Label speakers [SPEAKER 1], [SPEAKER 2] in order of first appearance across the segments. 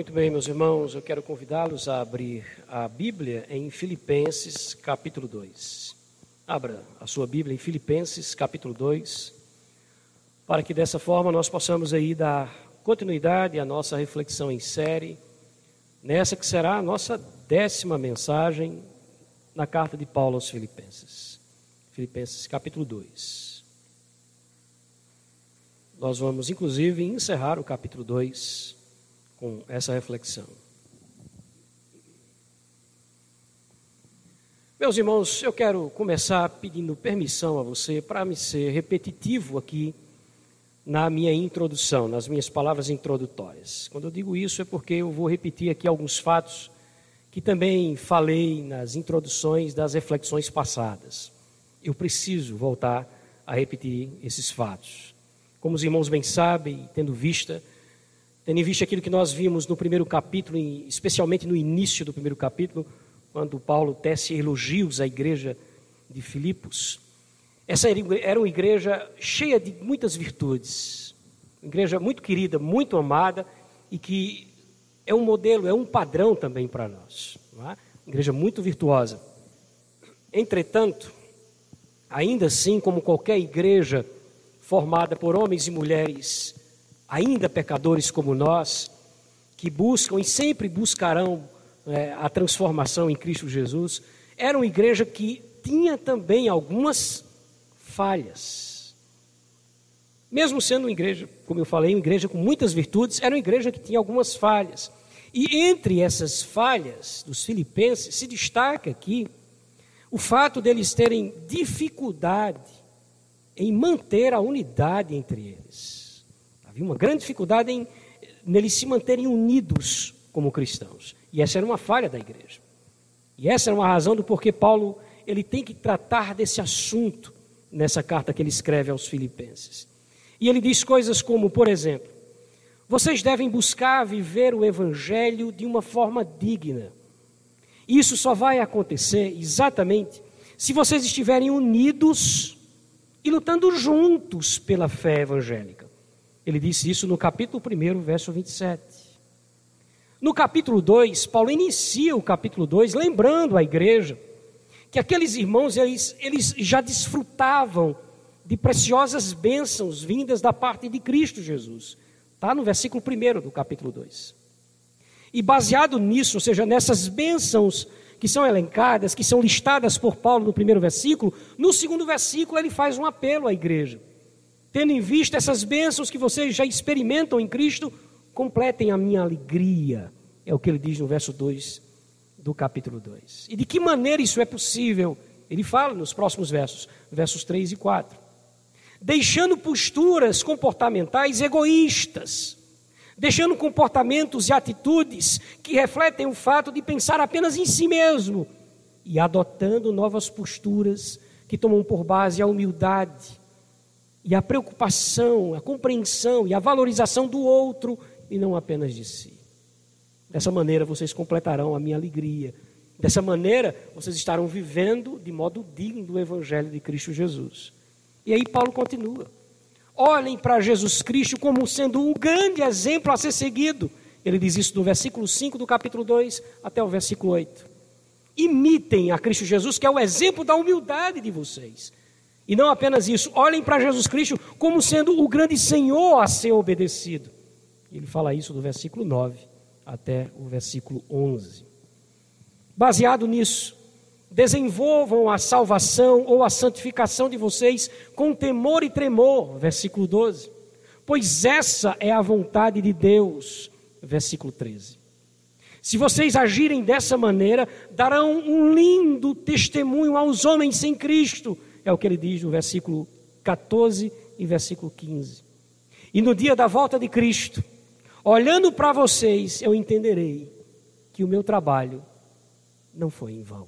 [SPEAKER 1] Muito bem, meus irmãos, eu quero convidá-los a abrir a Bíblia em Filipenses, capítulo 2. Abra a sua Bíblia em Filipenses, capítulo 2, para que dessa forma nós possamos aí dar continuidade à nossa reflexão em série, nessa que será a nossa décima mensagem na carta de Paulo aos Filipenses. Filipenses, capítulo 2. Nós vamos, inclusive, encerrar o capítulo 2 com essa reflexão. Meus irmãos, eu quero começar pedindo permissão a você para me ser repetitivo aqui na minha introdução, nas minhas palavras introdutórias. Quando eu digo isso é porque eu vou repetir aqui alguns fatos que também falei nas introduções das reflexões passadas. Eu preciso voltar a repetir esses fatos. Como os irmãos bem sabem, tendo vista Tendo em vista aquilo que nós vimos no primeiro capítulo, especialmente no início do primeiro capítulo, quando Paulo tece elogios à igreja de Filipos. Essa era uma igreja cheia de muitas virtudes, uma igreja muito querida, muito amada e que é um modelo, é um padrão também para nós. É? Uma igreja muito virtuosa. Entretanto, ainda assim, como qualquer igreja formada por homens e mulheres ainda pecadores como nós, que buscam e sempre buscarão é, a transformação em Cristo Jesus, era uma igreja que tinha também algumas falhas. Mesmo sendo uma igreja, como eu falei, uma igreja com muitas virtudes, era uma igreja que tinha algumas falhas. E entre essas falhas dos filipenses se destaca aqui o fato deles terem dificuldade em manter a unidade entre eles. Havia uma grande dificuldade em neles se manterem unidos como cristãos. E essa era uma falha da igreja. E essa era uma razão do porquê Paulo ele tem que tratar desse assunto nessa carta que ele escreve aos filipenses. E ele diz coisas como, por exemplo, vocês devem buscar viver o evangelho de uma forma digna. Isso só vai acontecer exatamente se vocês estiverem unidos e lutando juntos pela fé evangélica. Ele disse isso no capítulo 1, verso 27. No capítulo 2, Paulo inicia o capítulo 2 lembrando a igreja que aqueles irmãos eles, eles já desfrutavam de preciosas bênçãos vindas da parte de Cristo Jesus. Está no versículo 1 do capítulo 2. E baseado nisso, ou seja, nessas bênçãos que são elencadas, que são listadas por Paulo no primeiro versículo, no segundo versículo ele faz um apelo à igreja. Tendo em vista essas bênçãos que vocês já experimentam em Cristo, completem a minha alegria. É o que ele diz no verso 2 do capítulo 2. E de que maneira isso é possível? Ele fala nos próximos versos, versos 3 e 4. Deixando posturas comportamentais egoístas, deixando comportamentos e atitudes que refletem o fato de pensar apenas em si mesmo e adotando novas posturas que tomam por base a humildade, e a preocupação, a compreensão e a valorização do outro e não apenas de si. Dessa maneira vocês completarão a minha alegria. Dessa maneira vocês estarão vivendo de modo digno do Evangelho de Cristo Jesus. E aí Paulo continua. Olhem para Jesus Cristo como sendo um grande exemplo a ser seguido. Ele diz isso do versículo 5 do capítulo 2 até o versículo 8. Imitem a Cristo Jesus, que é o exemplo da humildade de vocês. E não apenas isso, olhem para Jesus Cristo como sendo o grande Senhor a ser obedecido. Ele fala isso do versículo 9 até o versículo 11. Baseado nisso, desenvolvam a salvação ou a santificação de vocês com temor e tremor, versículo 12. Pois essa é a vontade de Deus, versículo 13. Se vocês agirem dessa maneira, darão um lindo testemunho aos homens sem Cristo é o que ele diz no versículo 14 e versículo 15. E no dia da volta de Cristo, olhando para vocês, eu entenderei que o meu trabalho não foi em vão,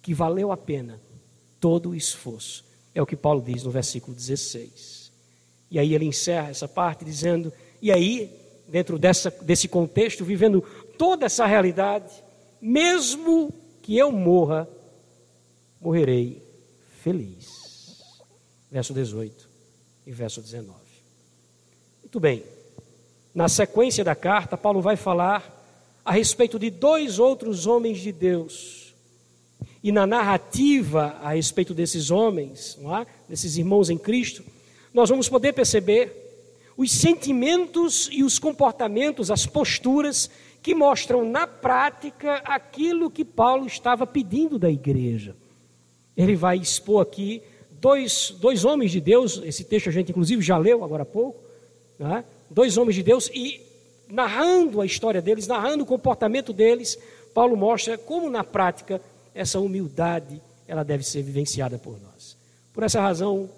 [SPEAKER 1] que valeu a pena todo o esforço. É o que Paulo diz no versículo 16. E aí ele encerra essa parte dizendo: e aí, dentro dessa, desse contexto, vivendo toda essa realidade, mesmo que eu morra, morrerei feliz. Verso 18 e verso 19. Muito bem. Na sequência da carta, Paulo vai falar a respeito de dois outros homens de Deus. E na narrativa a respeito desses homens, é? desses irmãos em Cristo, nós vamos poder perceber os sentimentos e os comportamentos, as posturas que mostram na prática aquilo que Paulo estava pedindo da igreja. Ele vai expor aqui dois, dois homens de Deus, esse texto a gente inclusive já leu agora há pouco, né? dois homens de Deus, e narrando a história deles, narrando o comportamento deles, Paulo mostra como na prática essa humildade ela deve ser vivenciada por nós. Por essa razão,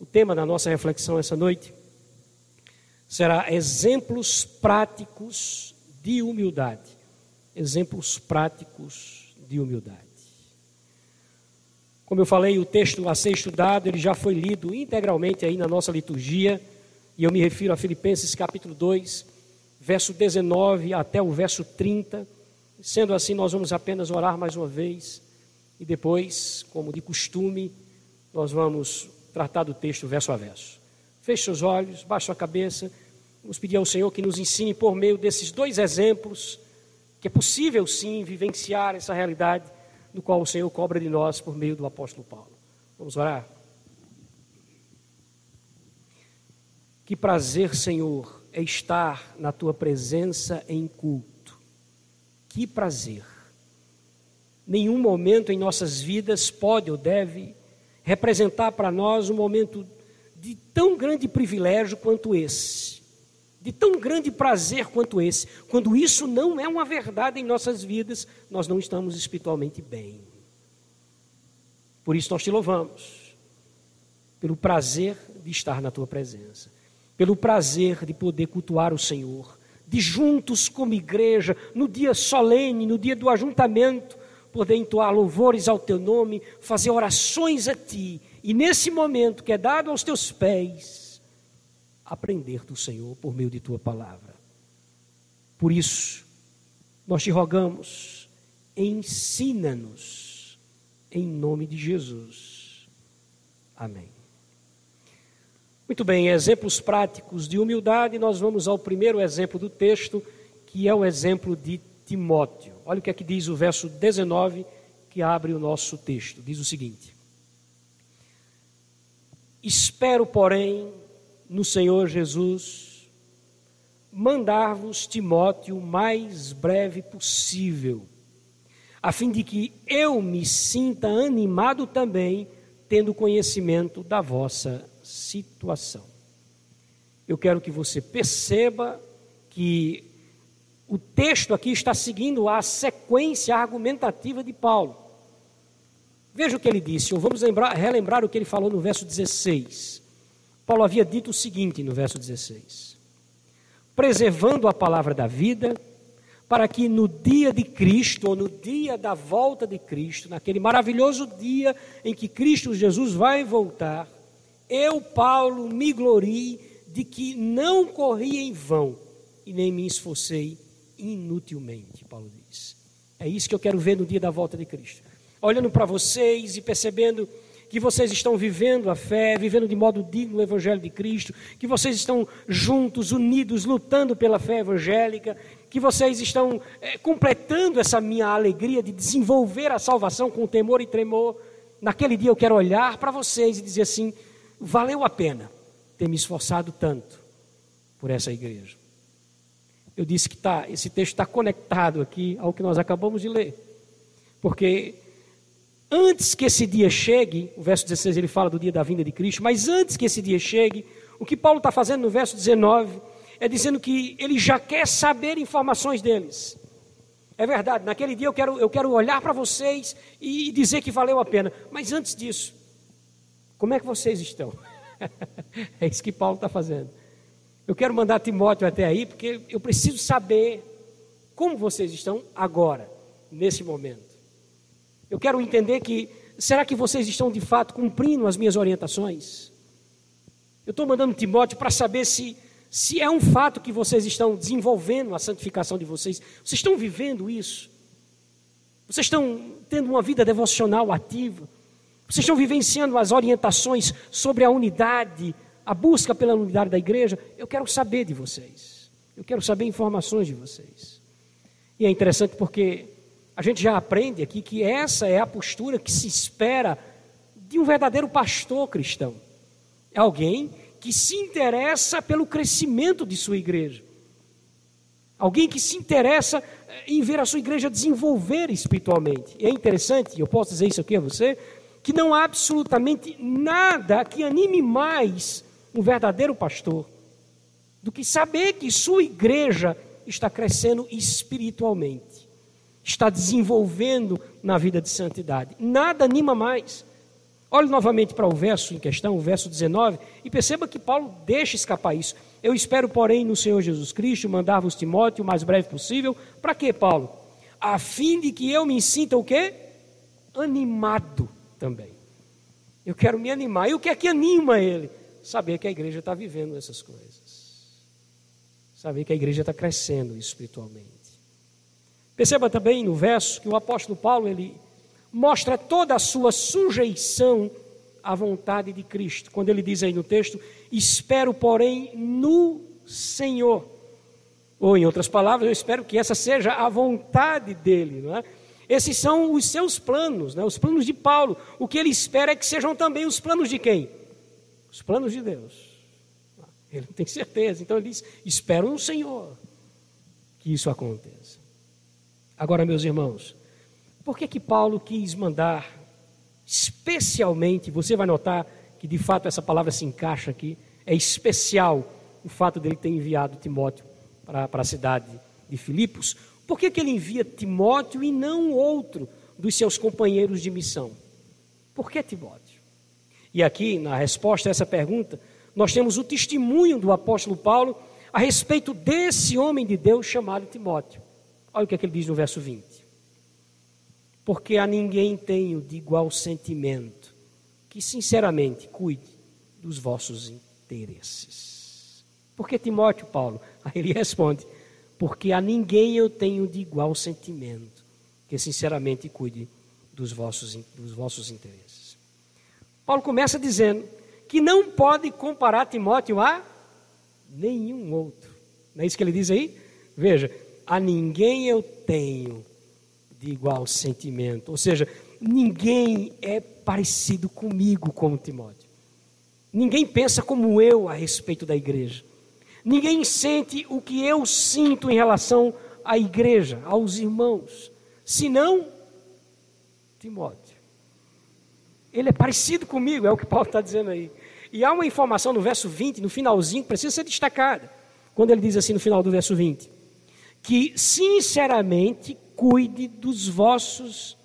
[SPEAKER 1] o tema da nossa reflexão essa noite será exemplos práticos de humildade. Exemplos práticos de humildade. Como eu falei, o texto a ser estudado, ele já foi lido integralmente aí na nossa liturgia, e eu me refiro a Filipenses capítulo 2, verso 19 até o verso 30. Sendo assim, nós vamos apenas orar mais uma vez e depois, como de costume, nós vamos tratar do texto verso a verso. Feche seus olhos, baixe sua cabeça. Vamos pedir ao Senhor que nos ensine por meio desses dois exemplos que é possível sim vivenciar essa realidade do qual o Senhor cobra de nós por meio do apóstolo Paulo. Vamos orar? Que prazer, Senhor, é estar na tua presença em culto. Que prazer. Nenhum momento em nossas vidas pode ou deve representar para nós um momento de tão grande privilégio quanto esse, de tão grande prazer quanto esse. Quando isso não é uma verdade em nossas vidas, nós não estamos espiritualmente bem. Por isso nós te louvamos, pelo prazer de estar na tua presença, pelo prazer de poder cultuar o Senhor, de juntos como igreja, no dia solene, no dia do ajuntamento, poder entoar louvores ao teu nome, fazer orações a ti, e nesse momento que é dado aos teus pés, aprender do Senhor por meio de tua palavra. Por isso, nós te rogamos, ensina-nos em nome de Jesus. Amém. Muito bem, exemplos práticos de humildade, nós vamos ao primeiro exemplo do texto, que é o exemplo de Timóteo. Olha o que é que diz o verso 19, que abre o nosso texto. Diz o seguinte: Espero, porém, no Senhor Jesus, mandar-vos Timóteo o mais breve possível, a fim de que eu me sinta animado também, tendo conhecimento da vossa situação. Eu quero que você perceba que o texto aqui está seguindo a sequência argumentativa de Paulo. Veja o que ele disse, ou vamos lembrar, relembrar o que ele falou no verso 16. Paulo havia dito o seguinte no verso 16: preservando a palavra da vida, para que no dia de Cristo, ou no dia da volta de Cristo, naquele maravilhoso dia em que Cristo Jesus vai voltar, eu, Paulo, me glorie de que não corri em vão e nem me esforcei inutilmente, Paulo diz. É isso que eu quero ver no dia da volta de Cristo. Olhando para vocês e percebendo que vocês estão vivendo a fé, vivendo de modo digno o Evangelho de Cristo, que vocês estão juntos, unidos, lutando pela fé evangélica, que vocês estão é, completando essa minha alegria de desenvolver a salvação com temor e tremor. Naquele dia eu quero olhar para vocês e dizer assim: valeu a pena ter me esforçado tanto por essa igreja. Eu disse que tá, esse texto está conectado aqui ao que nós acabamos de ler, porque Antes que esse dia chegue, o verso 16 ele fala do dia da vinda de Cristo, mas antes que esse dia chegue, o que Paulo está fazendo no verso 19 é dizendo que ele já quer saber informações deles. É verdade, naquele dia eu quero, eu quero olhar para vocês e dizer que valeu a pena, mas antes disso, como é que vocês estão? é isso que Paulo está fazendo. Eu quero mandar Timóteo até aí, porque eu preciso saber como vocês estão agora, nesse momento. Eu quero entender que, será que vocês estão de fato cumprindo as minhas orientações? Eu estou mandando Timóteo para saber se, se é um fato que vocês estão desenvolvendo a santificação de vocês. Vocês estão vivendo isso? Vocês estão tendo uma vida devocional ativa? Vocês estão vivenciando as orientações sobre a unidade, a busca pela unidade da igreja? Eu quero saber de vocês. Eu quero saber informações de vocês. E é interessante porque a gente já aprende aqui que essa é a postura que se espera de um verdadeiro pastor cristão. É alguém que se interessa pelo crescimento de sua igreja. Alguém que se interessa eh, em ver a sua igreja desenvolver espiritualmente. E é interessante, eu posso dizer isso aqui a você, que não há absolutamente nada que anime mais um verdadeiro pastor do que saber que sua igreja está crescendo espiritualmente, está desenvolvendo na vida de santidade. Nada anima mais. Olhe novamente para o verso em questão, o verso 19, e perceba que Paulo deixa escapar isso. Eu espero, porém, no Senhor Jesus Cristo, mandar-vos Timóteo o mais breve possível. Para quê, Paulo? A fim de que eu me sinta o quê? Animado também. Eu quero me animar. E o que é que anima ele? Saber que a igreja está vivendo essas coisas. Saber que a igreja está crescendo espiritualmente. Perceba também no verso que o apóstolo Paulo, ele mostra toda a sua sujeição à vontade de Cristo. Quando ele diz aí no texto, espero, porém, no Senhor. Ou, em outras palavras, eu espero que essa seja a vontade dele. Não é? Esses são os seus planos, né? os planos de Paulo. O que ele espera é que sejam também os planos de quem? Os planos de Deus. Ele não tem certeza. Então ele diz: espero no Senhor que isso aconteça. Agora, meus irmãos, por que que Paulo quis mandar especialmente, você vai notar que de fato essa palavra se encaixa aqui, é especial o fato dele ter enviado Timóteo para, a cidade de Filipos. Por que, que ele envia Timóteo e não outro dos seus companheiros de missão? Por que Timóteo? E aqui, na resposta a essa pergunta, nós temos o testemunho do apóstolo Paulo a respeito desse homem de Deus chamado Timóteo. Olha o que, é que ele diz no verso 20 porque a ninguém tenho de igual sentimento, que sinceramente cuide dos vossos interesses. Por que Timóteo, Paulo? Aí ele responde: porque a ninguém eu tenho de igual sentimento, que sinceramente cuide dos vossos, dos vossos interesses. Paulo começa dizendo que não pode comparar Timóteo a nenhum outro. Não é isso que ele diz aí? Veja, a ninguém eu tenho de igual sentimento. Ou seja, ninguém é parecido comigo como Timóteo. Ninguém pensa como eu a respeito da igreja. Ninguém sente o que eu sinto em relação à igreja, aos irmãos, senão Timóteo. Ele é parecido comigo, é o que Paulo está dizendo aí. E há uma informação no verso 20, no finalzinho, que precisa ser destacada. Quando ele diz assim no final do verso 20: que sinceramente cuide dos vossos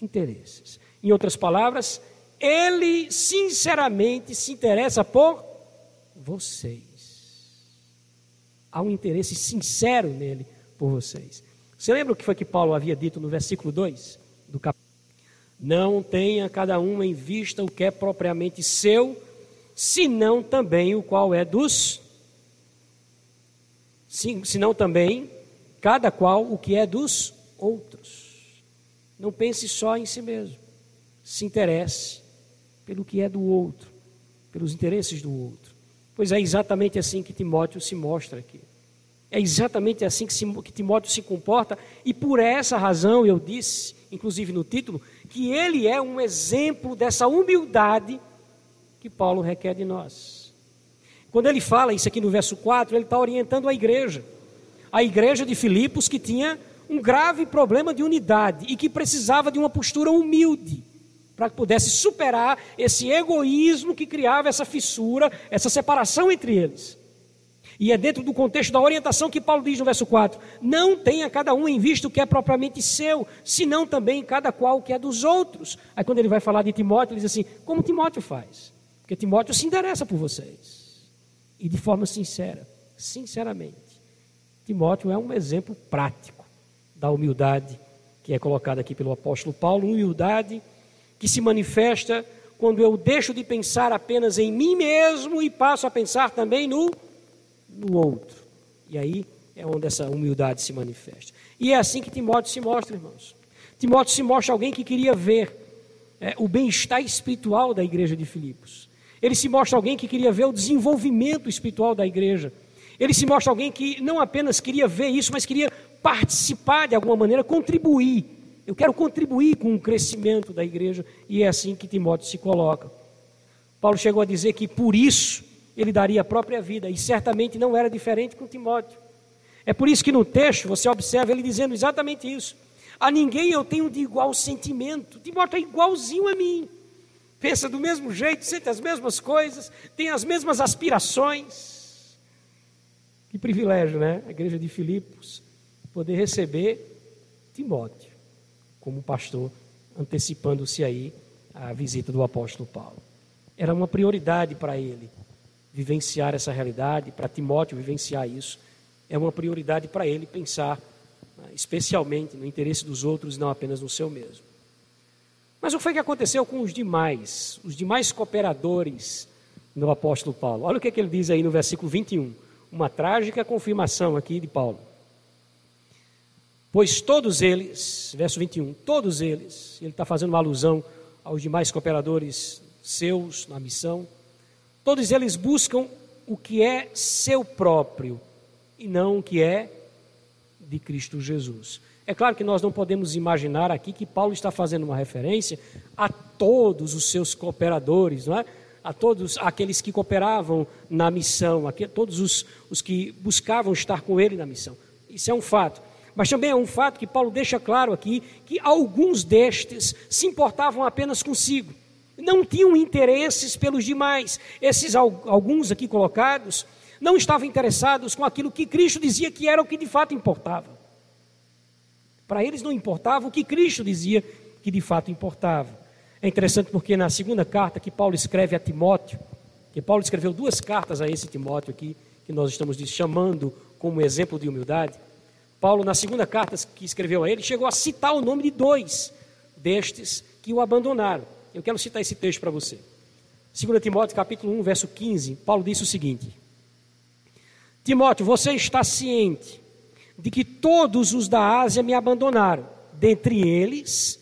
[SPEAKER 1] interesses. Em outras palavras, ele sinceramente se interessa por vocês. Há um interesse sincero nele por vocês. Você lembra o que foi que Paulo havia dito no versículo 2 do capítulo? Não tenha cada um em vista o que é propriamente seu, senão também o qual é dos. Senão também cada qual o que é dos outros. Não pense só em si mesmo. Se interesse pelo que é do outro, pelos interesses do outro. Pois é exatamente assim que Timóteo se mostra aqui. É exatamente assim que, Timóteo se comporta, e por essa razão eu disse, inclusive no título, que ele é um exemplo dessa humildade que Paulo requer de nós. Quando ele fala isso aqui no verso 4, ele está orientando a igreja, a igreja de Filipos que tinha um grave problema de unidade e que precisava de uma postura humilde para que pudesse superar esse egoísmo que criava essa fissura, essa separação entre eles. E é dentro do contexto da orientação que Paulo diz no verso 4: Não tenha cada um em vista o que é propriamente seu, senão também cada qual o que é dos outros. Aí quando ele vai falar de Timóteo, ele diz assim: Como Timóteo faz? Porque Timóteo se interessa por vocês. E de forma sincera, sinceramente. Timóteo é um exemplo prático da humildade que é colocada aqui pelo apóstolo Paulo, humildade que se manifesta quando eu deixo de pensar apenas em mim mesmo e passo a pensar também no, no outro. E aí é onde essa humildade se manifesta. E é assim que Timóteo se mostra, irmãos. Timóteo se mostra alguém que queria ver é, o bem-estar espiritual da igreja de Filipos. Ele se mostra alguém que queria ver o desenvolvimento espiritual da igreja. Ele se mostra alguém que não apenas queria ver isso, mas queria participar de alguma maneira, contribuir. Eu quero contribuir com o crescimento da igreja e é assim que Timóteo se coloca. Paulo chegou a dizer que por isso ele daria a própria vida, e certamente não era diferente com Timóteo. É por isso que no texto você observa ele dizendo exatamente isso. A ninguém eu tenho de igual sentimento. Timóteo é igualzinho a mim. Pensa do mesmo jeito, sente as mesmas coisas, tem as mesmas aspirações. Que privilégio, né? A igreja de Filipos poder receber Timóteo como pastor, antecipando-se aí a visita do apóstolo Paulo. Era uma prioridade para ele vivenciar essa realidade, para Timóteo vivenciar isso. É uma prioridade para ele pensar né, especialmente no interesse dos outros e não apenas no seu mesmo. Mas o que foi que aconteceu com os demais, os demais cooperadores do apóstolo Paulo? Olha o que, é que ele diz aí no versículo 21. Uma trágica confirmação aqui de Paulo. Pois todos eles, verso 21, todos eles, ele está fazendo uma alusão aos demais cooperadores seus na missão, todos eles buscam o que é seu próprio e não o que é de Cristo Jesus. É claro que nós não podemos imaginar aqui que Paulo está fazendo uma referência a todos os seus cooperadores, não é? A todos aqueles que cooperavam na missão, a todos os, os que buscavam estar com ele na missão. Isso é um fato. Mas também é um fato que Paulo deixa claro aqui que alguns destes se importavam apenas consigo, não tinham interesses pelos demais. Esses alguns aqui colocados não estavam interessados com aquilo que Cristo dizia que era o que de fato importava. Para eles não importava o que Cristo dizia que de fato importava. É interessante porque na segunda carta que Paulo escreve a Timóteo, que Paulo escreveu duas cartas a esse Timóteo aqui, que nós estamos chamando como exemplo de humildade. Paulo, na segunda carta que escreveu a ele, chegou a citar o nome de dois destes que o abandonaram. Eu quero citar esse texto para você. 2 Timóteo capítulo 1, verso 15, Paulo disse o seguinte: Timóteo, você está ciente de que todos os da Ásia me abandonaram. Dentre eles,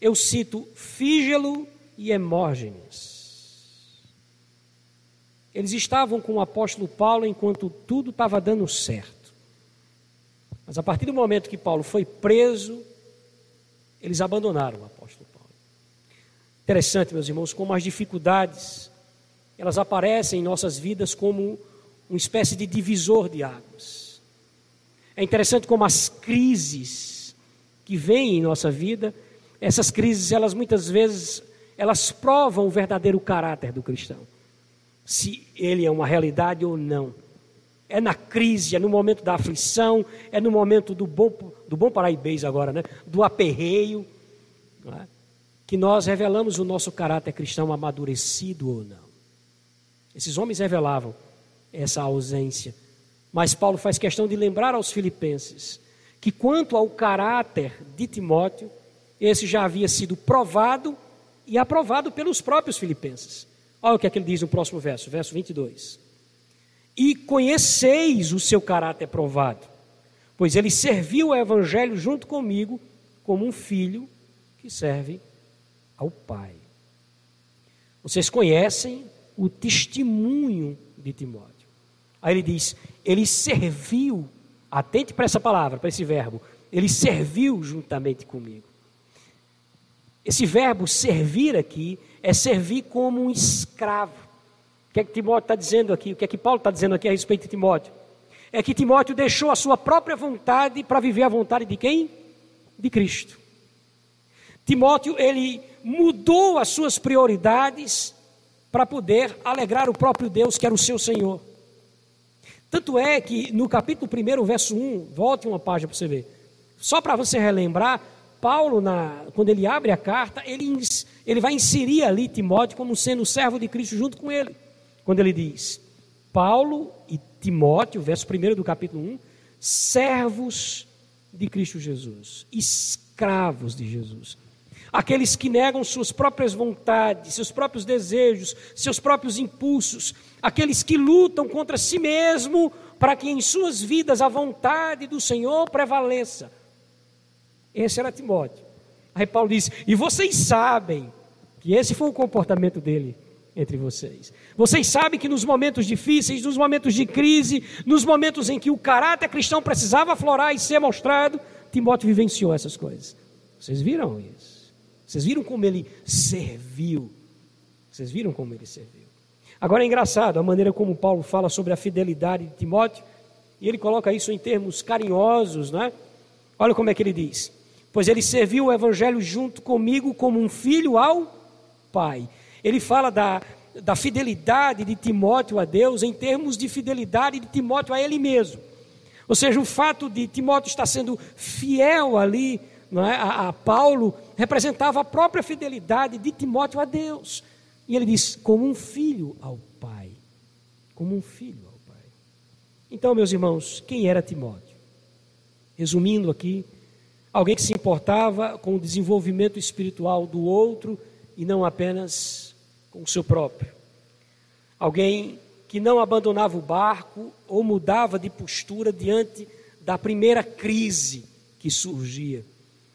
[SPEAKER 1] eu cito Fígelo e Hemógenes. Eles estavam com o apóstolo Paulo enquanto tudo estava dando certo. Mas a partir do momento que Paulo foi preso, eles abandonaram o apóstolo Paulo. Interessante, meus irmãos, como as dificuldades elas aparecem em nossas vidas como uma espécie de divisor de águas. É interessante como as crises que vêm em nossa vida, essas crises, elas muitas vezes, elas provam o verdadeiro caráter do cristão. Se ele é uma realidade ou não. É na crise, é no momento da aflição, é no momento do bom, do bom paraibês agora, né? do aperreio, é? que nós revelamos o nosso caráter cristão amadurecido ou não. Esses homens revelavam essa ausência mas Paulo faz questão de lembrar aos filipenses que, quanto ao caráter de Timóteo, esse já havia sido provado e aprovado pelos próprios filipenses. Olha o que é que ele diz no próximo verso, verso 22. E conheceis o seu caráter provado, pois ele serviu o evangelho junto comigo como um filho que serve ao Pai. Vocês conhecem o testemunho de Timóteo. Aí ele diz: ele serviu, atente para essa palavra, para esse verbo, ele serviu juntamente comigo. Esse verbo servir aqui é servir como um escravo. O que é que Timóteo está dizendo aqui? O que é que Paulo está dizendo aqui a respeito de Timóteo? É que Timóteo deixou a sua própria vontade para viver a vontade de quem? De Cristo. Timóteo, ele mudou as suas prioridades para poder alegrar o próprio Deus, que era o seu Senhor. Tanto é que no capítulo 1, verso 1, volte uma página para você ver. Só para você relembrar, Paulo, na, quando ele abre a carta, ele, ele vai inserir ali Timóteo como sendo servo de Cristo junto com ele. Quando ele diz, Paulo e Timóteo, verso 1 do capítulo 1, servos de Cristo Jesus, escravos de Jesus aqueles que negam suas próprias vontades, seus próprios desejos, seus próprios impulsos, aqueles que lutam contra si mesmo para que em suas vidas a vontade do Senhor prevaleça. Esse era Timóteo. Aí Paulo diz: E vocês sabem que esse foi o comportamento dele entre vocês. Vocês sabem que nos momentos difíceis, nos momentos de crise, nos momentos em que o caráter cristão precisava aflorar e ser mostrado, Timóteo vivenciou essas coisas. Vocês viram isso? Vocês viram como ele serviu? Vocês viram como ele serviu? Agora é engraçado a maneira como Paulo fala sobre a fidelidade de Timóteo, e ele coloca isso em termos carinhosos, né? Olha como é que ele diz: Pois ele serviu o evangelho junto comigo como um filho ao Pai. Ele fala da, da fidelidade de Timóteo a Deus em termos de fidelidade de Timóteo a ele mesmo. Ou seja, o fato de Timóteo estar sendo fiel ali é, a, a Paulo representava a própria fidelidade de Timóteo a Deus. E ele diz: como um filho ao Pai. Como um filho ao Pai. Então, meus irmãos, quem era Timóteo? Resumindo aqui, alguém que se importava com o desenvolvimento espiritual do outro e não apenas com o seu próprio. Alguém que não abandonava o barco ou mudava de postura diante da primeira crise que surgia,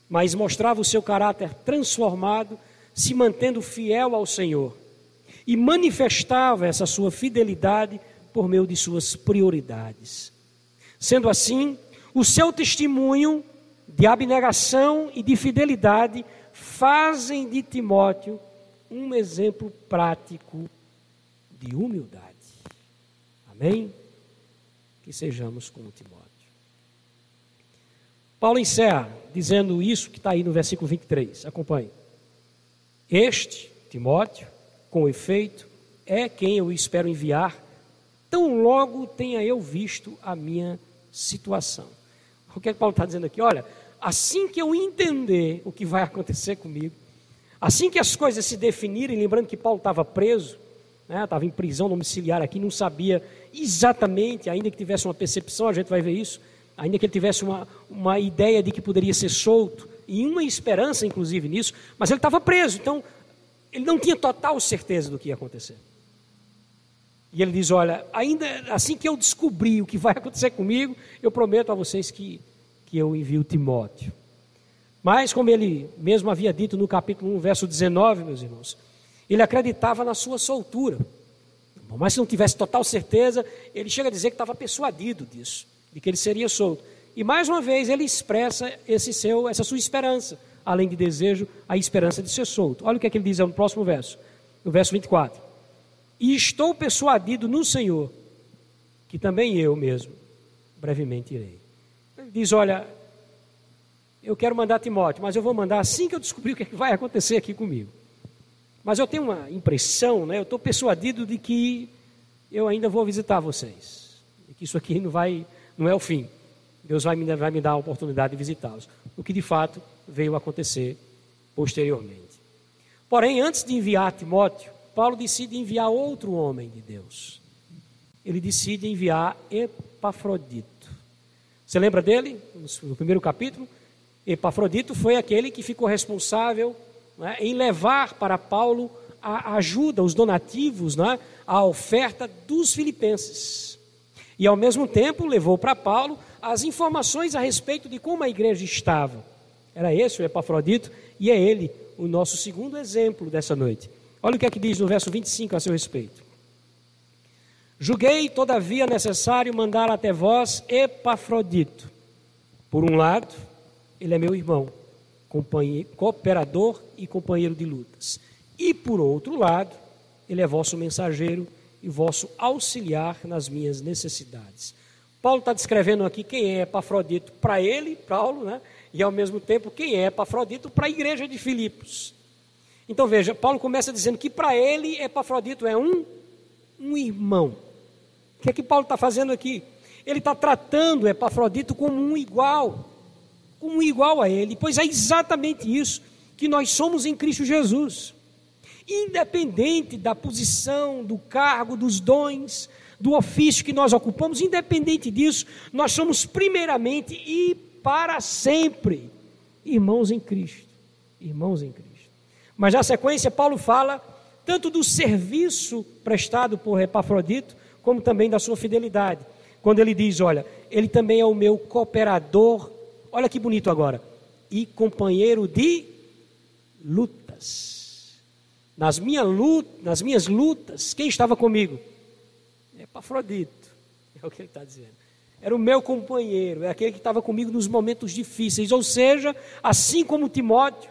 [SPEAKER 1] mas mostrava o seu caráter transformado, se mantendo fiel ao Senhor e manifestava essa sua fidelidade por meio de suas prioridades. Sendo assim, o seu testemunho de abnegação e de fidelidade fazem de Timóteo um exemplo prático de humildade. Amém? Que sejamos como Timóteo. Paulo encerra dizendo isso que está aí no versículo 23. Acompanhe. Este, Timóteo, com efeito, é quem eu espero enviar, tão logo tenha eu visto a minha situação. O que, é que Paulo está dizendo aqui? Olha, assim que eu entender o que vai acontecer comigo, assim que as coisas se definirem, lembrando que Paulo estava preso, né, estava em prisão domiciliar aqui, não sabia exatamente, ainda que tivesse uma percepção, a gente vai ver isso, ainda que ele tivesse uma, uma ideia de que poderia ser solto, e uma esperança, inclusive, nisso, mas ele estava preso, então ele não tinha total certeza do que ia acontecer. E ele diz: Olha, ainda assim que eu descobri o que vai acontecer comigo, eu prometo a vocês que, que eu envio Timóteo. Mas, como ele mesmo havia dito no capítulo 1, verso 19, meus irmãos, ele acreditava na sua soltura. Mas se não tivesse total certeza, ele chega a dizer que estava persuadido disso, de que ele seria solto. E mais uma vez ele expressa esse seu, essa sua esperança além de desejo, a esperança de ser solto. Olha o que, é que ele diz no próximo verso, no verso 24. E estou persuadido no Senhor, que também eu mesmo brevemente irei. Ele diz: Olha, eu quero mandar Timóteo, mas eu vou mandar assim que eu descobrir o que, é vai acontecer aqui comigo. Mas eu tenho uma impressão, né, eu estou persuadido de que eu ainda vou visitar vocês. E que isso aqui não, vai, não é o fim. Deus vai me, vai me dar a oportunidade de visitá-los. O que de fato veio acontecer posteriormente. Porém, antes de enviar Timóteo, Paulo decide enviar outro homem de Deus. Ele decide enviar Epafrodito. Você lembra dele? No primeiro capítulo? Epafrodito foi aquele que ficou responsável né, em levar para Paulo a ajuda, os donativos, né, a oferta dos filipenses. E ao mesmo tempo levou para Paulo as informações a respeito de como a igreja estava. Era esse o Epafrodito, e é ele o nosso segundo exemplo dessa noite. Olha o que é que diz no verso 25 a seu respeito. Julguei, todavia, necessário mandar até vós Epafrodito. Por um lado, ele é meu irmão, cooperador e companheiro de lutas. E por outro lado, ele é vosso mensageiro e vosso auxiliar nas minhas necessidades. Paulo está descrevendo aqui quem é Epafrodito para ele, Paulo, né? e ao mesmo tempo quem é Epafrodito para a igreja de Filipos. Então veja, Paulo começa dizendo que para ele Epafrodito é um, um irmão. O que é que Paulo está fazendo aqui? Ele está tratando Epafrodito como um igual, como um igual a ele, pois é exatamente isso que nós somos em Cristo Jesus. Independente da posição, do cargo, dos dons, do ofício que nós ocupamos, independente disso, nós somos primeiramente e para sempre. Irmãos em Cristo. Irmãos em Cristo. Mas na sequência, Paulo fala tanto do serviço prestado por Epafrodito, como também da sua fidelidade. Quando ele diz: Olha, ele também é o meu cooperador, olha que bonito agora, e companheiro de lutas. nas, minha luta, nas minhas lutas, quem estava comigo? Epafrodito, é o que ele está dizendo. Era o meu companheiro, é aquele que estava comigo nos momentos difíceis. Ou seja, assim como Timóteo,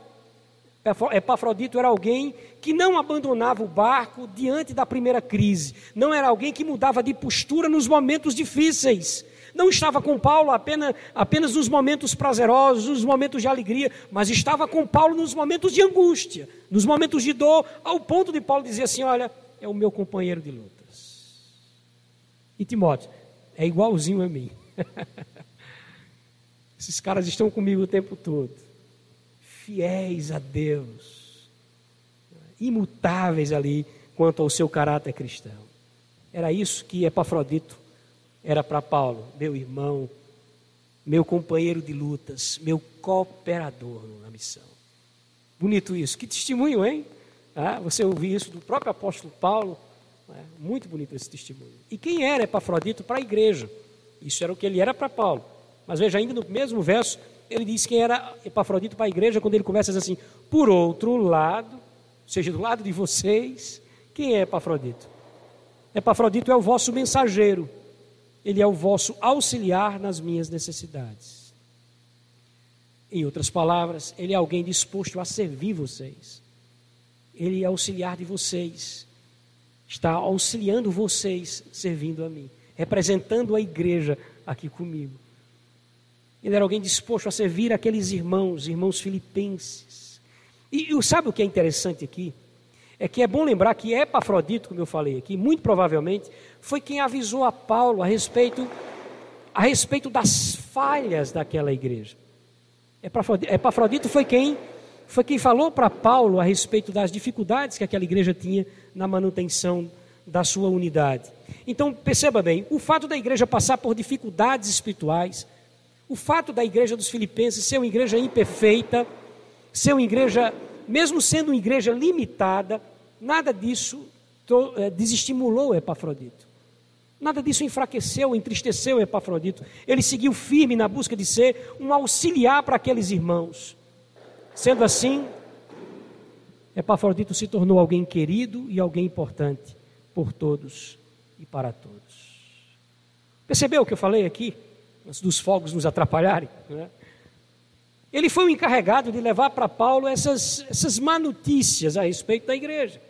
[SPEAKER 1] Epafrodito era alguém que não abandonava o barco diante da primeira crise, não era alguém que mudava de postura nos momentos difíceis. Não estava com Paulo apenas, apenas nos momentos prazerosos, nos momentos de alegria, mas estava com Paulo nos momentos de angústia, nos momentos de dor, ao ponto de Paulo dizer assim: Olha, é o meu companheiro de lutas. E Timóteo, é igualzinho a mim. Esses caras estão comigo o tempo todo fiéis a Deus, imutáveis ali quanto ao seu caráter cristão. Era isso que Epafrodito era para Paulo, meu irmão, meu companheiro de lutas, meu cooperador na missão. Bonito isso, que testemunho, hein? Ah, você ouviu isso do próprio apóstolo Paulo, é? muito bonito esse testemunho. E quem era Epafrodito para a igreja? Isso era o que ele era para Paulo. Mas veja, ainda no mesmo verso, ele diz quem era Epafrodito para a igreja, quando ele começa assim: por outro lado, seja, do lado de vocês, quem é Epafrodito? Epafrodito é o vosso mensageiro, ele é o vosso auxiliar nas minhas necessidades. Em outras palavras, ele é alguém disposto a servir vocês, ele é auxiliar de vocês, está auxiliando vocês, servindo a mim, representando a igreja aqui comigo. Ele era alguém disposto a servir aqueles irmãos, irmãos filipenses. E, e sabe o que é interessante aqui? É que é bom lembrar que Epafrodito, como eu falei aqui, muito provavelmente foi quem avisou a Paulo a respeito, a respeito das falhas daquela igreja. Epafrodito foi quem, foi quem falou para Paulo a respeito das dificuldades que aquela igreja tinha na manutenção da sua unidade. Então, perceba bem, o fato da igreja passar por dificuldades espirituais, o fato da igreja dos Filipenses ser uma igreja imperfeita, ser uma igreja, mesmo sendo uma igreja limitada, nada disso é, desestimulou Epafrodito. Nada disso enfraqueceu, entristeceu Epafrodito. Ele seguiu firme na busca de ser um auxiliar para aqueles irmãos. Sendo assim, Epafrodito se tornou alguém querido e alguém importante por todos e para todos. Percebeu o que eu falei aqui? Antes dos fogos nos atrapalharem. Né? Ele foi o encarregado de levar para Paulo essas, essas má notícias a respeito da igreja.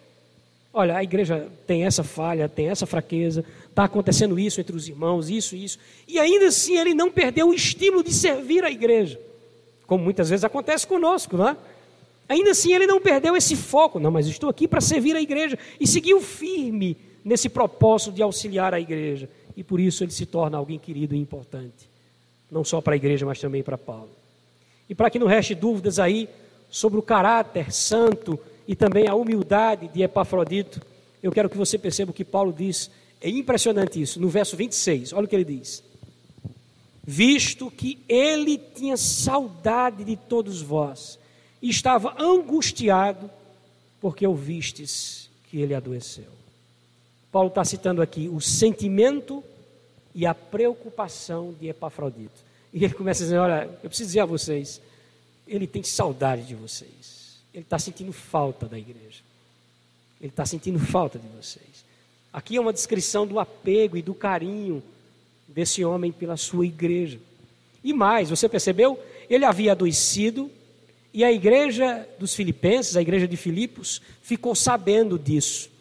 [SPEAKER 1] Olha, a igreja tem essa falha, tem essa fraqueza, está acontecendo isso entre os irmãos, isso, isso. E ainda assim ele não perdeu o estímulo de servir a igreja, como muitas vezes acontece conosco, não é? Ainda assim ele não perdeu esse foco, não, mas estou aqui para servir a igreja e seguiu firme nesse propósito de auxiliar a igreja e por isso ele se torna alguém querido e importante, não só para a igreja, mas também para Paulo. E para que não reste dúvidas aí sobre o caráter santo e também a humildade de Epafrodito, eu quero que você perceba o que Paulo diz, é impressionante isso, no verso 26, olha o que ele diz. Visto que ele tinha saudade de todos vós, e estava angustiado, porque ouvistes que ele adoeceu. Paulo está citando aqui o sentimento e a preocupação de Epafrodito. E ele começa dizendo: Olha, eu preciso dizer a vocês, ele tem saudade de vocês. Ele está sentindo falta da igreja. Ele está sentindo falta de vocês. Aqui é uma descrição do apego e do carinho desse homem pela sua igreja. E mais, você percebeu? Ele havia adoecido e a igreja dos filipenses, a igreja de Filipos, ficou sabendo disso.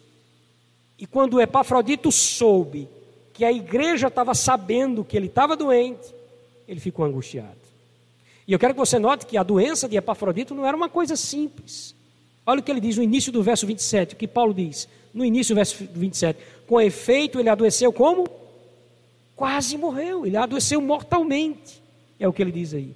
[SPEAKER 1] E quando Epafrodito soube que a igreja estava sabendo que ele estava doente, ele ficou angustiado. E eu quero que você note que a doença de Epafrodito não era uma coisa simples. Olha o que ele diz no início do verso 27, o que Paulo diz, no início do verso 27. Com efeito, ele adoeceu como? Quase morreu, ele adoeceu mortalmente. É o que ele diz aí.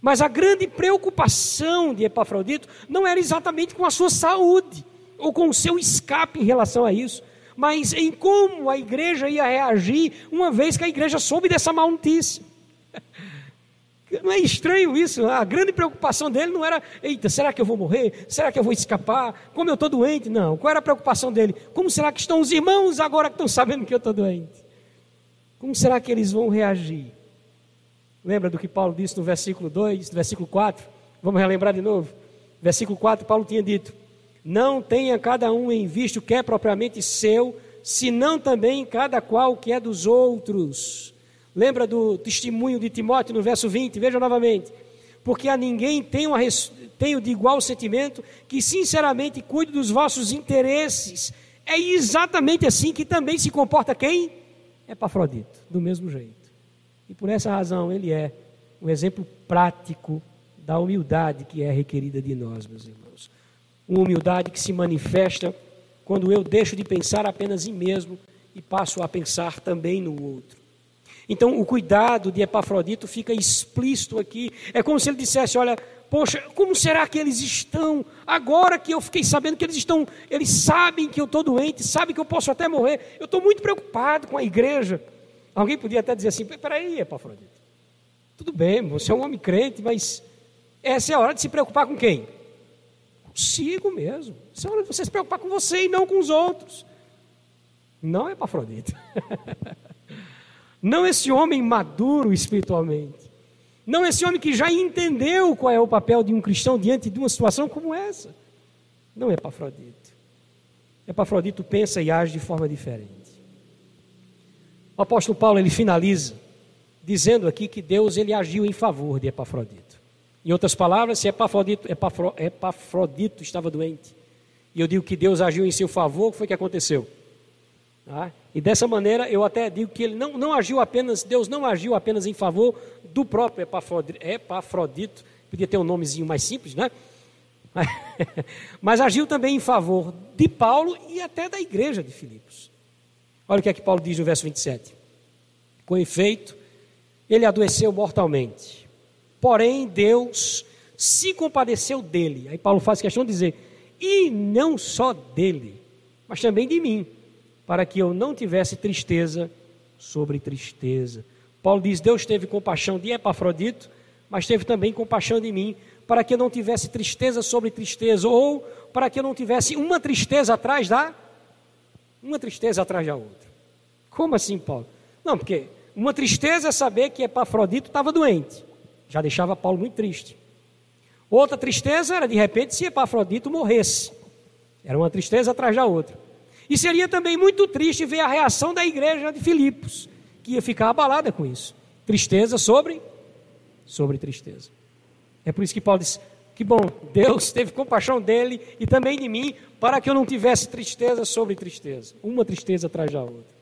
[SPEAKER 1] Mas a grande preocupação de Epafrodito não era exatamente com a sua saúde ou com o seu escape em relação a isso, mas em como a igreja ia reagir uma vez que a igreja soube dessa má notícia. Não é estranho isso? A grande preocupação dele não era, eita, será que eu vou morrer? Será que eu vou escapar? Como eu estou doente? Não. Qual era a preocupação dele? Como será que estão os irmãos agora que estão sabendo que eu estou doente? Como será que eles vão reagir? Lembra do que Paulo disse no versículo 2, no versículo 4? Vamos relembrar de novo? Versículo 4, Paulo tinha dito: Não tenha cada um em vista o que é propriamente seu, senão também cada qual o que é dos outros. Lembra do testemunho de Timóteo no verso 20? Veja novamente. Porque a ninguém tenho, a, tenho de igual sentimento que sinceramente cuide dos vossos interesses. É exatamente assim que também se comporta quem? Epafrodito, do mesmo jeito. E por essa razão ele é um exemplo prático da humildade que é requerida de nós, meus irmãos. Uma humildade que se manifesta quando eu deixo de pensar apenas em mim mesmo e passo a pensar também no outro. Então, o cuidado de Epafrodito fica explícito aqui. É como se ele dissesse: Olha, poxa, como será que eles estão? Agora que eu fiquei sabendo que eles estão, eles sabem que eu estou doente, sabem que eu posso até morrer. Eu estou muito preocupado com a igreja. Alguém podia até dizer assim: Peraí, Epafrodito, tudo bem, você é um homem crente, mas essa é a hora de se preocupar com quem? Consigo mesmo. Essa é hora de você se preocupar com você e não com os outros. Não é Epafrodito. não esse homem maduro espiritualmente. Não esse homem que já entendeu qual é o papel de um cristão diante de uma situação como essa. Não é Epafrodito. Epafrodito pensa e age de forma diferente. O apóstolo Paulo ele finaliza dizendo aqui que Deus ele agiu em favor de Epafrodito. Em outras palavras, se Epafrodito, Epafro, Epafrodito estava doente, e eu digo que Deus agiu em seu favor, o que foi que aconteceu? Ah, e dessa maneira eu até digo que ele não, não agiu apenas, Deus não agiu apenas em favor do próprio Epafrodito, Epafrodito podia ter um nomezinho mais simples, né? Mas agiu também em favor de Paulo e até da igreja de Filipos. Olha o que é que Paulo diz no verso 27. Com efeito, ele adoeceu mortalmente Porém, Deus se compadeceu dele. Aí Paulo faz questão de dizer: e não só dele, mas também de mim, para que eu não tivesse tristeza sobre tristeza. Paulo diz: Deus teve compaixão de Epafrodito, mas teve também compaixão de mim, para que eu não tivesse tristeza sobre tristeza, ou para que eu não tivesse uma tristeza atrás da uma tristeza atrás da outra. Como assim, Paulo? Não, porque uma tristeza é saber que Epafrodito estava doente. Já deixava Paulo muito triste. Outra tristeza era de repente se Epafrodito morresse. Era uma tristeza atrás da outra. E seria também muito triste ver a reação da igreja de Filipos, que ia ficar abalada com isso. Tristeza sobre sobre tristeza. É por isso que Paulo diz: que bom, Deus teve compaixão dele e também de mim, para que eu não tivesse tristeza sobre tristeza, uma tristeza atrás da outra.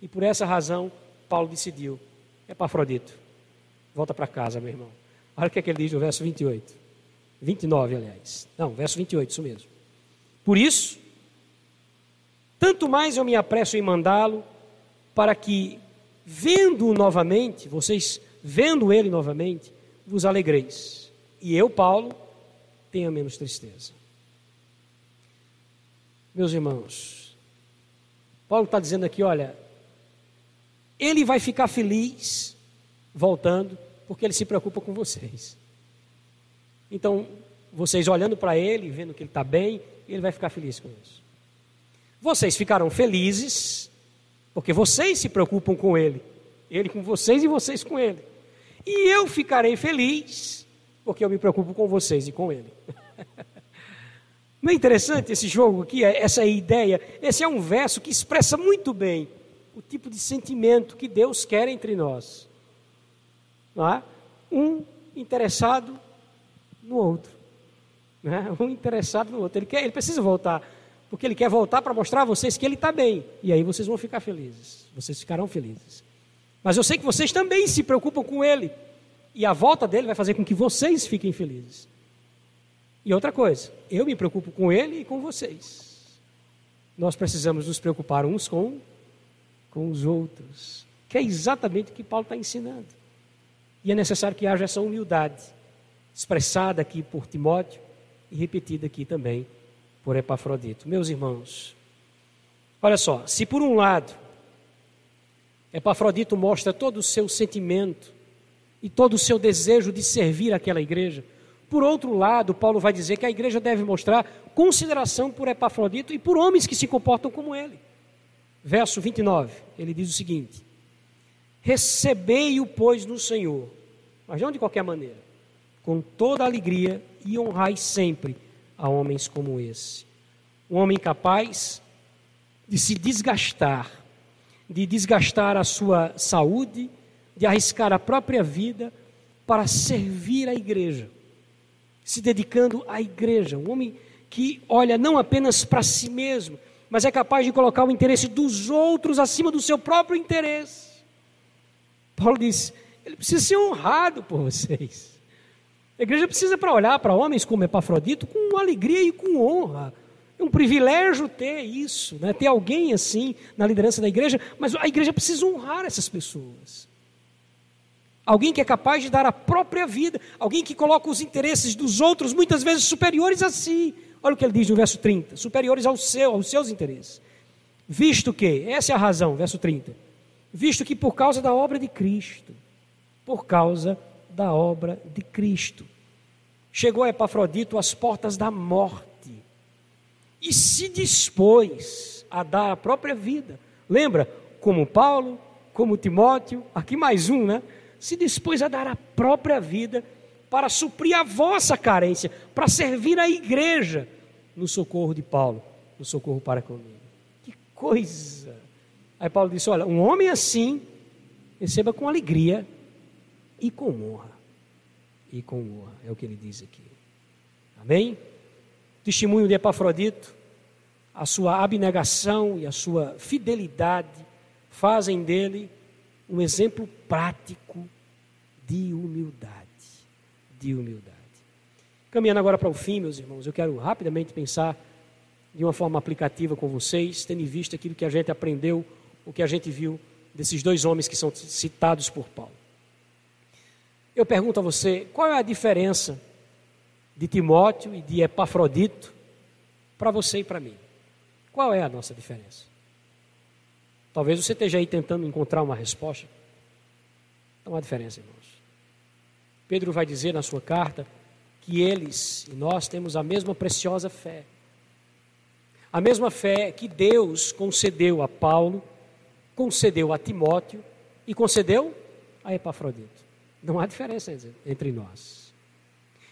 [SPEAKER 1] E por essa razão, Paulo decidiu: Epafrodito, Volta para casa, meu irmão. Olha o que, é que ele diz no verso 28. 29, aliás. Não, verso 28, isso mesmo. Por isso, tanto mais eu me apresso em mandá-lo, para que, vendo-o novamente, vocês vendo ele novamente, vos alegreis. E eu, Paulo, tenha menos tristeza. Meus irmãos, Paulo está dizendo aqui: olha, ele vai ficar feliz voltando, porque ele se preocupa com vocês. Então, vocês olhando para ele, vendo que ele está bem, ele vai ficar feliz com isso. Vocês ficarão felizes, porque vocês se preocupam com ele, ele com vocês e vocês com ele. E eu ficarei feliz, porque eu me preocupo com vocês e com ele. Não é interessante esse jogo aqui, essa ideia? Esse é um verso que expressa muito bem o tipo de sentimento que Deus quer entre nós não é? um interessado no outro. Né? Um interessado no outro. Ele, quer, ele precisa voltar, porque ele quer voltar para mostrar a vocês que ele está bem. E aí vocês vão ficar felizes. Vocês ficarão felizes. Mas eu sei que vocês também se preocupam com ele. E a volta dele vai fazer com que vocês fiquem felizes. E outra coisa, eu me preocupo com ele e com vocês. Nós precisamos nos preocupar uns com, com os outros. Que é exatamente o que Paulo está ensinando. E é necessário que haja essa humildade, expressada aqui por Timóteo e repetida aqui também por Epafrodito. Meus irmãos, olha só, se por um lado Epafrodito mostra todo o seu sentimento e todo o seu desejo de servir aquela igreja, por outro lado, Paulo vai dizer que a igreja deve mostrar consideração por Epafrodito e por homens que se comportam como ele. Verso 29, ele diz o seguinte: Recebei-o, pois, no Senhor, mas não de qualquer maneira, com toda alegria e honrai sempre a homens como esse, Um homem capaz de se desgastar, de desgastar a sua saúde, de arriscar a própria vida para servir a igreja, se dedicando à igreja. Um homem que olha não apenas para si mesmo, mas é capaz de colocar o interesse dos outros acima do seu próprio interesse. Paulo diz: ele precisa ser honrado por vocês. A igreja precisa para olhar para homens como Epafrodito com alegria e com honra. É um privilégio ter isso, né? ter alguém assim na liderança da igreja, mas a igreja precisa honrar essas pessoas. Alguém que é capaz de dar a própria vida, alguém que coloca os interesses dos outros muitas vezes superiores a si. Olha o que ele diz no verso 30: superiores ao seu, aos seus interesses. Visto que, essa é a razão, verso 30. Visto que por causa da obra de Cristo, por causa da obra de Cristo, chegou a Epafrodito às portas da morte e se dispôs a dar a própria vida. Lembra? Como Paulo, como Timóteo, aqui mais um, né? Se dispôs a dar a própria vida para suprir a vossa carência, para servir a igreja no socorro de Paulo, no socorro para comigo. Que coisa! Aí Paulo disse: Olha, um homem assim, receba com alegria e com honra. E com honra, é o que ele diz aqui. Amém? Testemunho de Epafrodito, a sua abnegação e a sua fidelidade fazem dele um exemplo prático de humildade. De humildade. Caminhando agora para o fim, meus irmãos, eu quero rapidamente pensar de uma forma aplicativa com vocês, tendo em vista aquilo que a gente aprendeu, o que a gente viu desses dois homens que são citados por Paulo. Eu pergunto a você, qual é a diferença de Timóteo e de Epafrodito para você e para mim? Qual é a nossa diferença? Talvez você esteja aí tentando encontrar uma resposta. Não há diferença, irmãos. Pedro vai dizer na sua carta que eles e nós temos a mesma preciosa fé. A mesma fé que Deus concedeu a Paulo, concedeu a Timóteo e concedeu a Epafrodito. Não há diferença entre nós.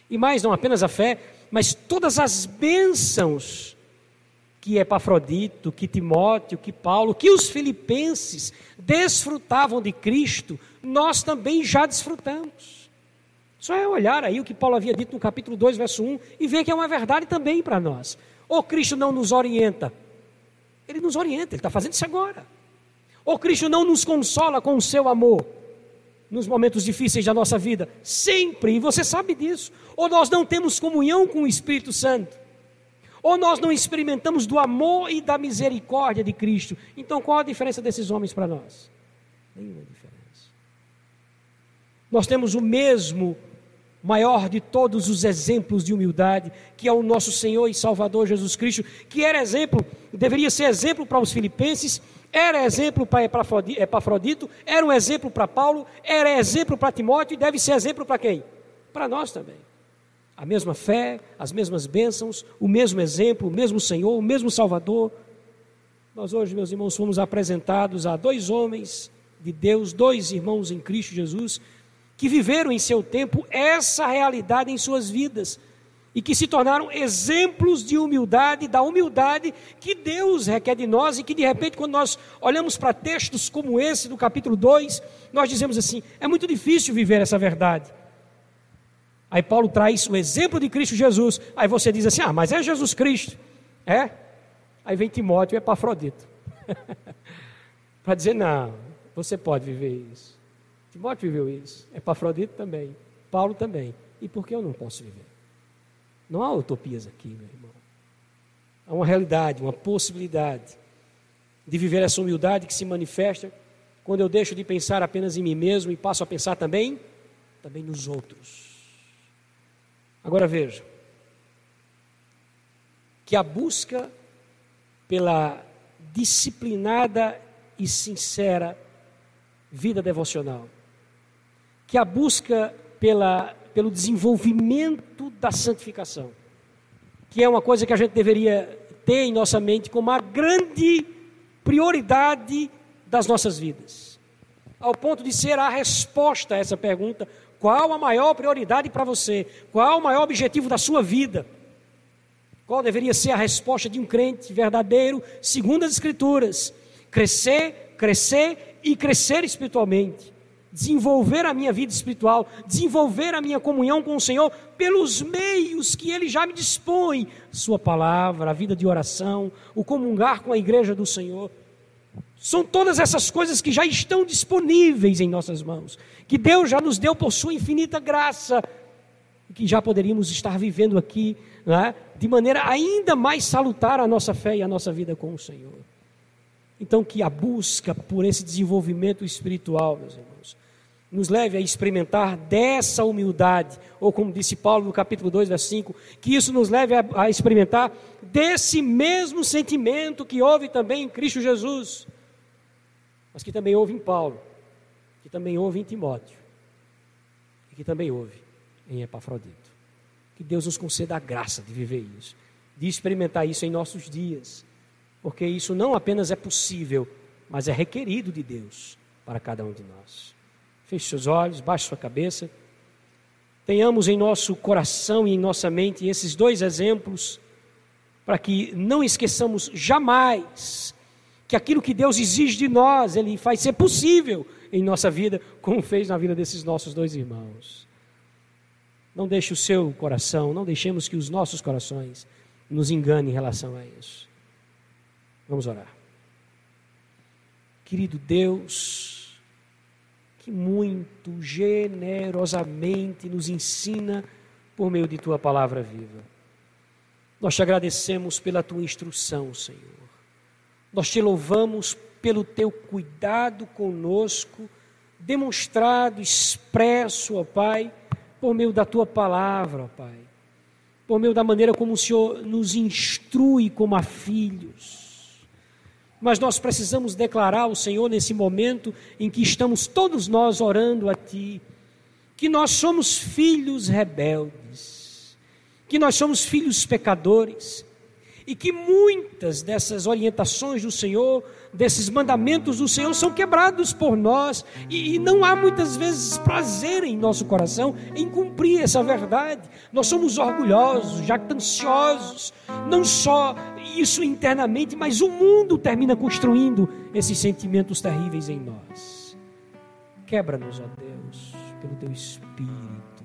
[SPEAKER 1] E mais, não apenas a fé, mas todas as bênçãos que Epafrodito, que Timóteo, que Paulo, que os filipenses desfrutavam de Cristo, nós também já desfrutamos. Só é olhar aí o que Paulo havia dito no capítulo 2, verso 1, e ver que é uma verdade também para nós. Ou Cristo não nos orienta? Ele nos orienta, ele está fazendo isso agora. Ou Cristo não nos consola com o seu amor nos momentos difíceis da nossa vida? Sempre, e você sabe disso. Ou nós não temos comunhão com o Espírito Santo? Ou nós não experimentamos do amor e da misericórdia de Cristo. Então qual a diferença desses homens para nós? Nenhuma diferença. Nós temos o mesmo maior de todos os exemplos de humildade, que é o nosso Senhor e Salvador Jesus Cristo, que era exemplo, deveria ser exemplo para os filipenses, era exemplo para Epafrodito, era um exemplo para Paulo, era exemplo para Timóteo e deve ser exemplo para quem? Para nós também a mesma fé, as mesmas bênçãos, o mesmo exemplo, o mesmo Senhor, o mesmo Salvador. Nós hoje, meus irmãos, fomos apresentados a dois homens de Deus, dois irmãos em Cristo Jesus, que viveram em seu tempo essa realidade em suas vidas e que se tornaram exemplos de humildade, da humildade que Deus requer de nós e que de repente, quando nós olhamos para textos como esse do capítulo 2, nós dizemos assim: é muito difícil viver essa verdade. Aí Paulo traz o exemplo de Cristo Jesus. Aí você diz assim: ah, mas é Jesus Cristo. É? Aí vem Timóteo e Epafrodito. Para dizer: não, você pode viver isso. Timóteo viveu isso. Epafrodito também. Paulo também. E por que eu não posso viver? Não há utopias aqui, meu irmão. Há uma realidade, uma possibilidade de viver essa humildade que se manifesta quando eu deixo de pensar apenas em mim mesmo e passo a pensar também, também nos outros. Agora veja, que a busca pela disciplinada e sincera vida devocional, que a busca pela, pelo desenvolvimento da santificação, que é uma coisa que a gente deveria ter em nossa mente como a grande prioridade das nossas vidas, ao ponto de ser a resposta a essa pergunta: qual a maior prioridade para você? Qual o maior objetivo da sua vida? Qual deveria ser a resposta de um crente verdadeiro, segundo as Escrituras? Crescer, crescer e crescer espiritualmente. Desenvolver a minha vida espiritual, desenvolver a minha comunhão com o Senhor pelos meios que Ele já me dispõe. Sua palavra, a vida de oração, o comungar com a igreja do Senhor. São todas essas coisas que já estão disponíveis em nossas mãos, que Deus já nos deu por Sua infinita graça, que já poderíamos estar vivendo aqui né, de maneira ainda mais salutar a nossa fé e a nossa vida com o Senhor. Então, que a busca por esse desenvolvimento espiritual, meus irmãos, nos leve a experimentar dessa humildade, ou como disse Paulo no capítulo 2, verso 5, que isso nos leve a, a experimentar desse mesmo sentimento que houve também em Cristo Jesus, mas que também houve em Paulo, que também houve em Timóteo, e que também houve em Epafrodito. Que Deus nos conceda a graça de viver isso, de experimentar isso em nossos dias, porque isso não apenas é possível, mas é requerido de Deus para cada um de nós. Feche seus olhos, baixe sua cabeça. Tenhamos em nosso coração e em nossa mente esses dois exemplos, para que não esqueçamos jamais que aquilo que Deus exige de nós, Ele faz ser possível em nossa vida, como fez na vida desses nossos dois irmãos. Não deixe o seu coração, não deixemos que os nossos corações nos enganem em relação a isso. Vamos orar. Querido Deus, que muito generosamente nos ensina por meio de tua palavra viva. Nós te agradecemos pela tua instrução, Senhor. Nós te louvamos pelo teu cuidado conosco, demonstrado, expresso, ó Pai por meio da tua palavra, ó Pai, por meio da maneira como o Senhor nos instrui como a filhos. Mas nós precisamos declarar ao Senhor nesse momento em que estamos todos nós orando a Ti, que nós somos filhos rebeldes, que nós somos filhos pecadores, e que muitas dessas orientações do Senhor, desses mandamentos do Senhor, são quebrados por nós, e, e, não há muitas vezes prazer em nosso coração em cumprir essa verdade. Nós somos orgulhosos, jactanciosos, não só isso internamente, mas o mundo termina construindo esses sentimentos terríveis em nós. Quebra-nos, ó Deus, pelo teu Espírito,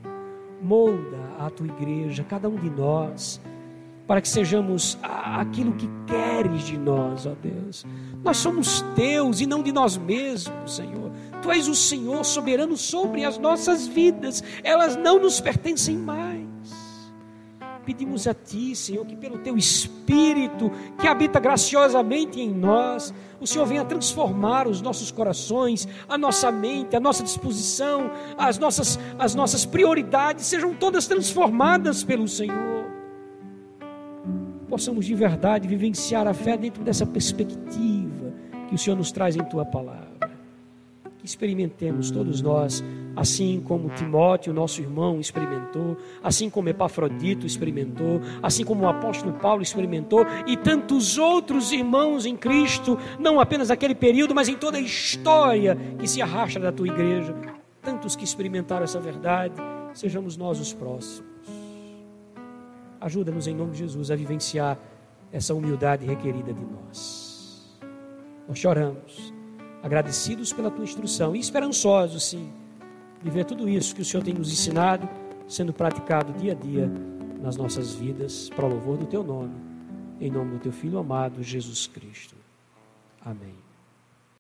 [SPEAKER 1] molda a tua igreja, cada um de nós para que sejamos aquilo que queres de nós, ó Deus. Nós somos teus e não de nós mesmos, Senhor. Tu és o Senhor soberano sobre as nossas vidas, elas não nos pertencem mais. Pedimos a Ti, Senhor, que pelo Teu Espírito, que habita graciosamente em nós, o Senhor venha transformar os nossos corações, a nossa mente, a nossa disposição, as nossas, as nossas prioridades sejam todas transformadas pelo Senhor possamos de verdade vivenciar a fé dentro dessa perspectiva que o Senhor nos traz em tua palavra. Que experimentemos todos nós, assim como Timóteo, nosso irmão, experimentou, assim como Epafrodito experimentou, assim como o apóstolo Paulo experimentou e tantos outros irmãos em Cristo, não apenas naquele período, mas em toda a história que se arrasta da tua igreja. Tantos que experimentaram essa verdade, sejamos nós os próximos. Ajuda-nos em nome de Jesus a vivenciar essa humildade requerida de nós. Nós choramos, agradecidos pela tua instrução e esperançosos, sim, de ver tudo isso que o Senhor tem nos ensinado sendo praticado dia a dia nas nossas vidas, para louvor do teu nome, em nome do teu Filho amado, Jesus Cristo. Amém.